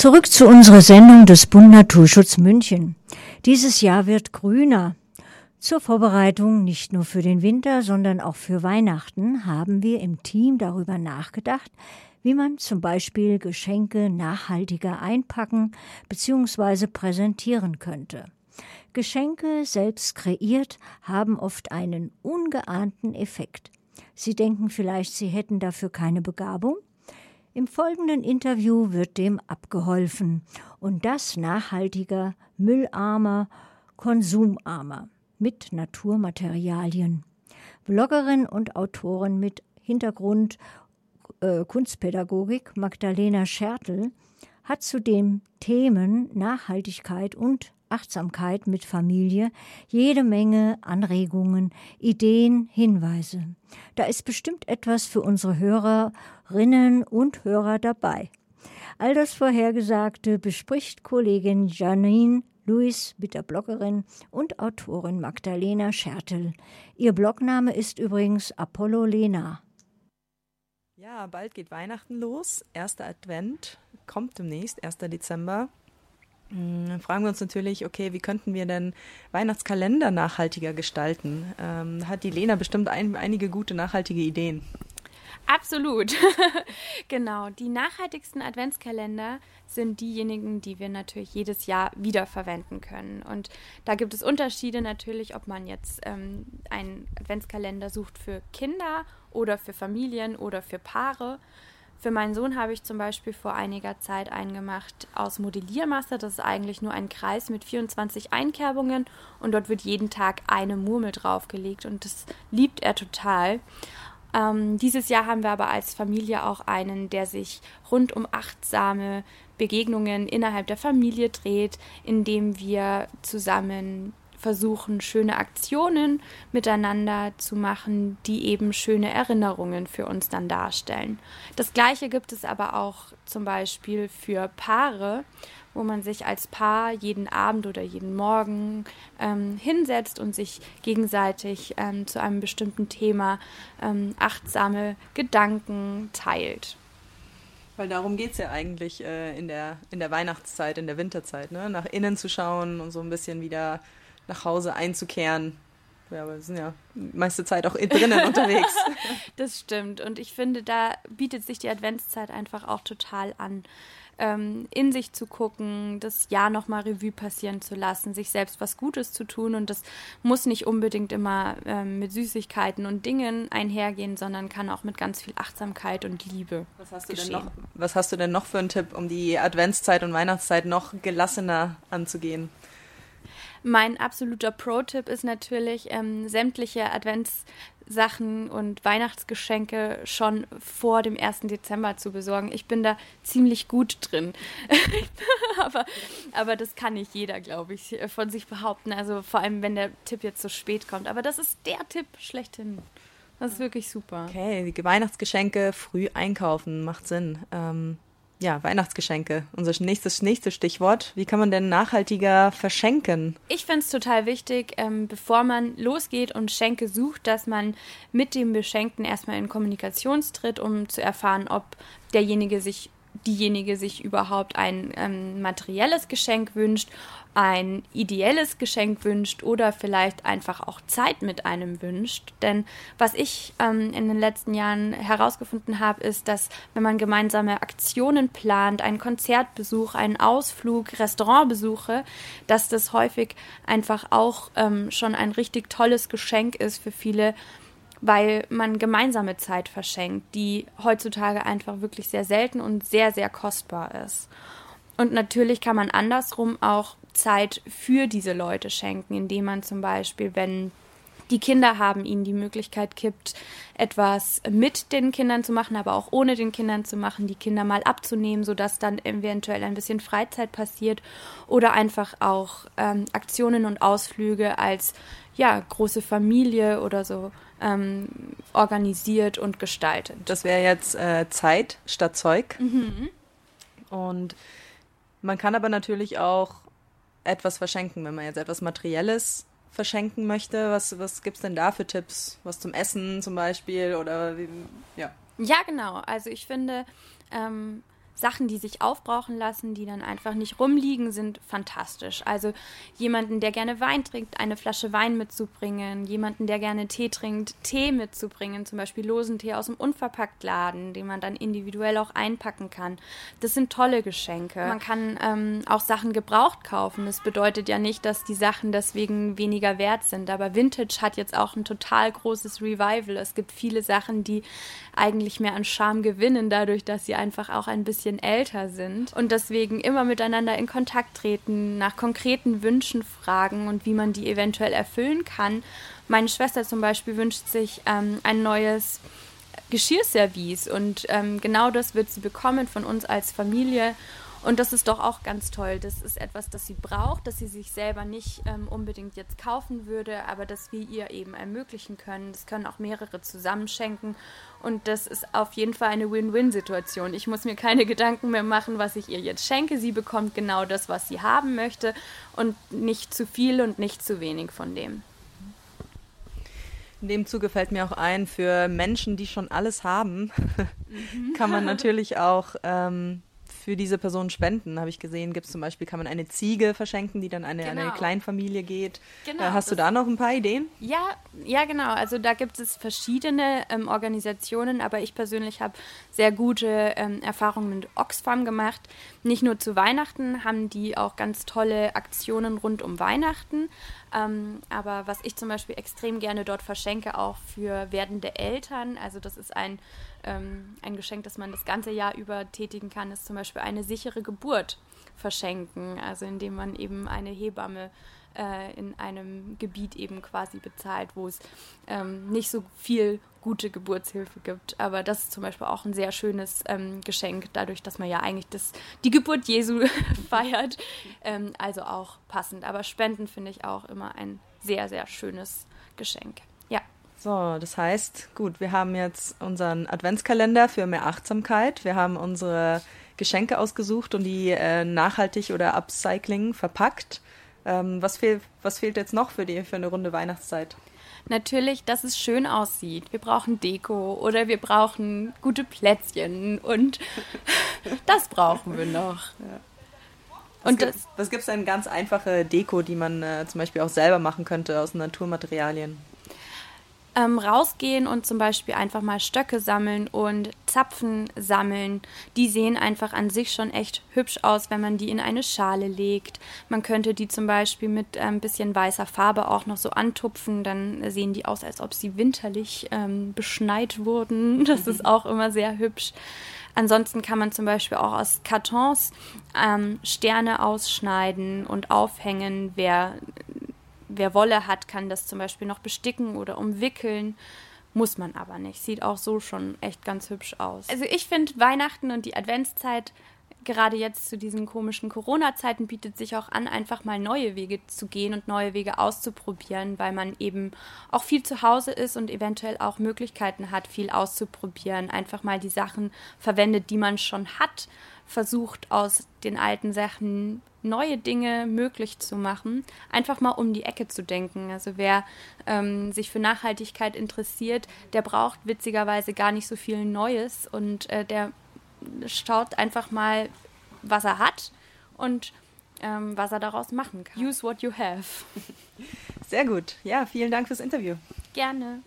Zurück zu unserer Sendung des Bund Naturschutz München. Dieses Jahr wird grüner. Zur Vorbereitung nicht nur für den Winter, sondern auch für Weihnachten haben wir im Team darüber nachgedacht, wie man zum Beispiel Geschenke nachhaltiger einpacken bzw. präsentieren könnte. Geschenke, selbst kreiert, haben oft einen ungeahnten Effekt. Sie denken vielleicht, Sie hätten dafür keine Begabung? Im folgenden Interview wird dem abgeholfen und das nachhaltiger, müllarmer, konsumarmer mit Naturmaterialien. Bloggerin und Autorin mit Hintergrund äh, Kunstpädagogik Magdalena Schertl hat zu den Themen Nachhaltigkeit und Achtsamkeit mit Familie jede Menge Anregungen, Ideen, Hinweise. Da ist bestimmt etwas für unsere Hörerinnen und Hörer dabei. All das Vorhergesagte bespricht Kollegin Janine Luis mit der Bloggerin und Autorin Magdalena Schertel. Ihr Blogname ist übrigens Apollo Lena. Ja, bald geht Weihnachten los. Erster Advent kommt demnächst, 1. Dezember. Hm, dann fragen wir uns natürlich, okay, wie könnten wir denn Weihnachtskalender nachhaltiger gestalten? Ähm, hat die Lena bestimmt ein, einige gute nachhaltige Ideen. Absolut. genau. Die nachhaltigsten Adventskalender sind diejenigen, die wir natürlich jedes Jahr wiederverwenden können. Und da gibt es Unterschiede natürlich, ob man jetzt ähm, einen Adventskalender sucht für Kinder oder für Familien oder für Paare. Für meinen Sohn habe ich zum Beispiel vor einiger Zeit einen gemacht aus Modelliermasse. Das ist eigentlich nur ein Kreis mit 24 Einkerbungen und dort wird jeden Tag eine Murmel draufgelegt und das liebt er total. Ähm, dieses Jahr haben wir aber als Familie auch einen, der sich rund um achtsame Begegnungen innerhalb der Familie dreht, indem wir zusammen versuchen, schöne Aktionen miteinander zu machen, die eben schöne Erinnerungen für uns dann darstellen. Das gleiche gibt es aber auch zum Beispiel für Paare, wo man sich als Paar jeden Abend oder jeden Morgen ähm, hinsetzt und sich gegenseitig ähm, zu einem bestimmten Thema ähm, achtsame Gedanken teilt. Weil darum geht es ja eigentlich äh, in, der, in der Weihnachtszeit, in der Winterzeit, ne? nach innen zu schauen und so ein bisschen wieder nach Hause einzukehren. Ja, aber wir sind ja meiste Zeit auch drinnen unterwegs. Das stimmt. Und ich finde, da bietet sich die Adventszeit einfach auch total an, ähm, in sich zu gucken, das Jahr nochmal Revue passieren zu lassen, sich selbst was Gutes zu tun. Und das muss nicht unbedingt immer ähm, mit Süßigkeiten und Dingen einhergehen, sondern kann auch mit ganz viel Achtsamkeit und Liebe. Was hast, du denn noch, was hast du denn noch für einen Tipp, um die Adventszeit und Weihnachtszeit noch gelassener anzugehen? Mein absoluter Pro-Tipp ist natürlich, ähm, sämtliche Adventssachen und Weihnachtsgeschenke schon vor dem 1. Dezember zu besorgen. Ich bin da ziemlich gut drin. aber, aber das kann nicht jeder, glaube ich, von sich behaupten. Also vor allem, wenn der Tipp jetzt so spät kommt. Aber das ist der Tipp schlechthin. Das ist wirklich super. Okay, Weihnachtsgeschenke früh einkaufen macht Sinn. Ähm, ja, Weihnachtsgeschenke, unser nächstes, nächstes Stichwort. Wie kann man denn nachhaltiger verschenken? Ich finde es total wichtig, ähm, bevor man losgeht und Schenke sucht, dass man mit dem Beschenkten erstmal in Kommunikation tritt, um zu erfahren, ob derjenige sich diejenige sich überhaupt ein ähm, materielles Geschenk wünscht, ein ideelles Geschenk wünscht oder vielleicht einfach auch Zeit mit einem wünscht. Denn was ich ähm, in den letzten Jahren herausgefunden habe, ist, dass wenn man gemeinsame Aktionen plant, einen Konzertbesuch, einen Ausflug, Restaurantbesuche, dass das häufig einfach auch ähm, schon ein richtig tolles Geschenk ist für viele weil man gemeinsame Zeit verschenkt, die heutzutage einfach wirklich sehr selten und sehr, sehr kostbar ist. Und natürlich kann man andersrum auch Zeit für diese Leute schenken, indem man zum Beispiel, wenn die Kinder haben, ihnen die Möglichkeit gibt, etwas mit den Kindern zu machen, aber auch ohne den Kindern zu machen, die Kinder mal abzunehmen, sodass dann eventuell ein bisschen Freizeit passiert oder einfach auch ähm, Aktionen und Ausflüge als ja große Familie oder so ähm, organisiert und gestaltet. Das wäre jetzt äh, Zeit statt Zeug. Mhm. Und man kann aber natürlich auch etwas verschenken, wenn man jetzt etwas Materielles verschenken möchte. Was, was gibt es denn da für Tipps? Was zum Essen zum Beispiel oder wie, ja. Ja, genau. Also ich finde, ähm, Sachen, die sich aufbrauchen lassen, die dann einfach nicht rumliegen, sind fantastisch. Also jemanden, der gerne Wein trinkt, eine Flasche Wein mitzubringen, jemanden, der gerne Tee trinkt, Tee mitzubringen, zum Beispiel losen Tee aus dem Unverpacktladen, den man dann individuell auch einpacken kann. Das sind tolle Geschenke. Man kann ähm, auch Sachen gebraucht kaufen. Das bedeutet ja nicht, dass die Sachen deswegen weniger wert sind. Aber Vintage hat jetzt auch ein total großes Revival. Es gibt viele Sachen, die eigentlich mehr an Charme gewinnen, dadurch, dass sie einfach auch ein bisschen älter sind und deswegen immer miteinander in Kontakt treten, nach konkreten Wünschen fragen und wie man die eventuell erfüllen kann. Meine Schwester zum Beispiel wünscht sich ähm, ein neues Geschirrservice und ähm, genau das wird sie bekommen von uns als Familie und das ist doch auch ganz toll. Das ist etwas, das sie braucht, das sie sich selber nicht ähm, unbedingt jetzt kaufen würde, aber das wir ihr eben ermöglichen können. Das können auch mehrere zusammenschenken. Und das ist auf jeden Fall eine Win-Win-Situation. Ich muss mir keine Gedanken mehr machen, was ich ihr jetzt schenke. Sie bekommt genau das, was sie haben möchte und nicht zu viel und nicht zu wenig von dem. In dem Zuge fällt mir auch ein, für Menschen, die schon alles haben, kann man natürlich auch ähm, für diese Person spenden, habe ich gesehen. Gibt es zum Beispiel, kann man eine Ziege verschenken, die dann eine, genau. eine Kleinfamilie geht. Genau, äh, hast du da noch ein paar Ideen? Ja, ja, genau. Also da gibt es verschiedene ähm, Organisationen, aber ich persönlich habe sehr gute ähm, Erfahrungen mit Oxfam gemacht. Nicht nur zu Weihnachten haben die auch ganz tolle Aktionen rund um Weihnachten. Ähm, aber was ich zum Beispiel extrem gerne dort verschenke, auch für werdende Eltern, also das ist ein ähm, ein Geschenk, das man das ganze Jahr über tätigen kann, ist zum Beispiel eine sichere Geburt verschenken, also indem man eben eine Hebamme äh, in einem Gebiet eben quasi bezahlt, wo es ähm, nicht so viel gute Geburtshilfe gibt. Aber das ist zum Beispiel auch ein sehr schönes ähm, Geschenk, dadurch, dass man ja eigentlich das, die Geburt Jesu feiert. Ähm, also auch passend. Aber Spenden finde ich auch immer ein sehr, sehr schönes Geschenk. So, das heißt, gut, wir haben jetzt unseren Adventskalender für mehr Achtsamkeit. Wir haben unsere Geschenke ausgesucht und die äh, nachhaltig oder upcycling verpackt. Ähm, was, fehl, was fehlt jetzt noch für, die, für eine runde Weihnachtszeit? Natürlich, dass es schön aussieht. Wir brauchen Deko oder wir brauchen gute Plätzchen und das brauchen wir noch. Ja. Was und gibt, das, was gibt es denn ganz einfache Deko, die man äh, zum Beispiel auch selber machen könnte aus Naturmaterialien? Ähm, rausgehen und zum Beispiel einfach mal Stöcke sammeln und Zapfen sammeln. Die sehen einfach an sich schon echt hübsch aus, wenn man die in eine Schale legt. Man könnte die zum Beispiel mit ein ähm, bisschen weißer Farbe auch noch so antupfen. Dann sehen die aus, als ob sie winterlich ähm, beschneit wurden. Das ist auch immer sehr hübsch. Ansonsten kann man zum Beispiel auch aus Kartons ähm, Sterne ausschneiden und aufhängen. Wer wer Wolle hat, kann das zum Beispiel noch besticken oder umwickeln. Muss man aber nicht. Sieht auch so schon echt ganz hübsch aus. Also ich finde Weihnachten und die Adventszeit, gerade jetzt zu diesen komischen Corona-Zeiten, bietet sich auch an, einfach mal neue Wege zu gehen und neue Wege auszuprobieren, weil man eben auch viel zu Hause ist und eventuell auch Möglichkeiten hat, viel auszuprobieren. Einfach mal die Sachen verwendet, die man schon hat versucht, aus den alten Sachen neue Dinge möglich zu machen, einfach mal um die Ecke zu denken. Also wer ähm, sich für Nachhaltigkeit interessiert, der braucht witzigerweise gar nicht so viel Neues und äh, der schaut einfach mal, was er hat und ähm, was er daraus machen kann. Use what you have. Sehr gut. Ja, vielen Dank fürs Interview. Gerne.